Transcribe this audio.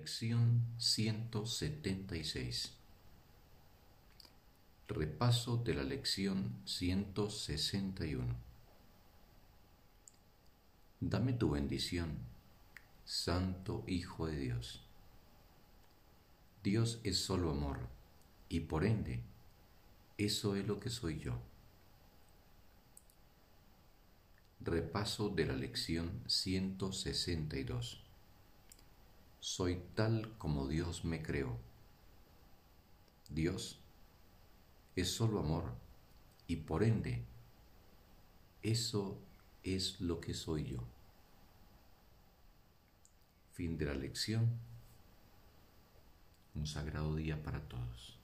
Lección 176 Repaso de la lección 161 Dame tu bendición, Santo Hijo de Dios. Dios es solo amor y por ende, eso es lo que soy yo. Repaso de la lección 162 soy tal como Dios me creó. Dios es solo amor y por ende eso es lo que soy yo. Fin de la lección. Un sagrado día para todos.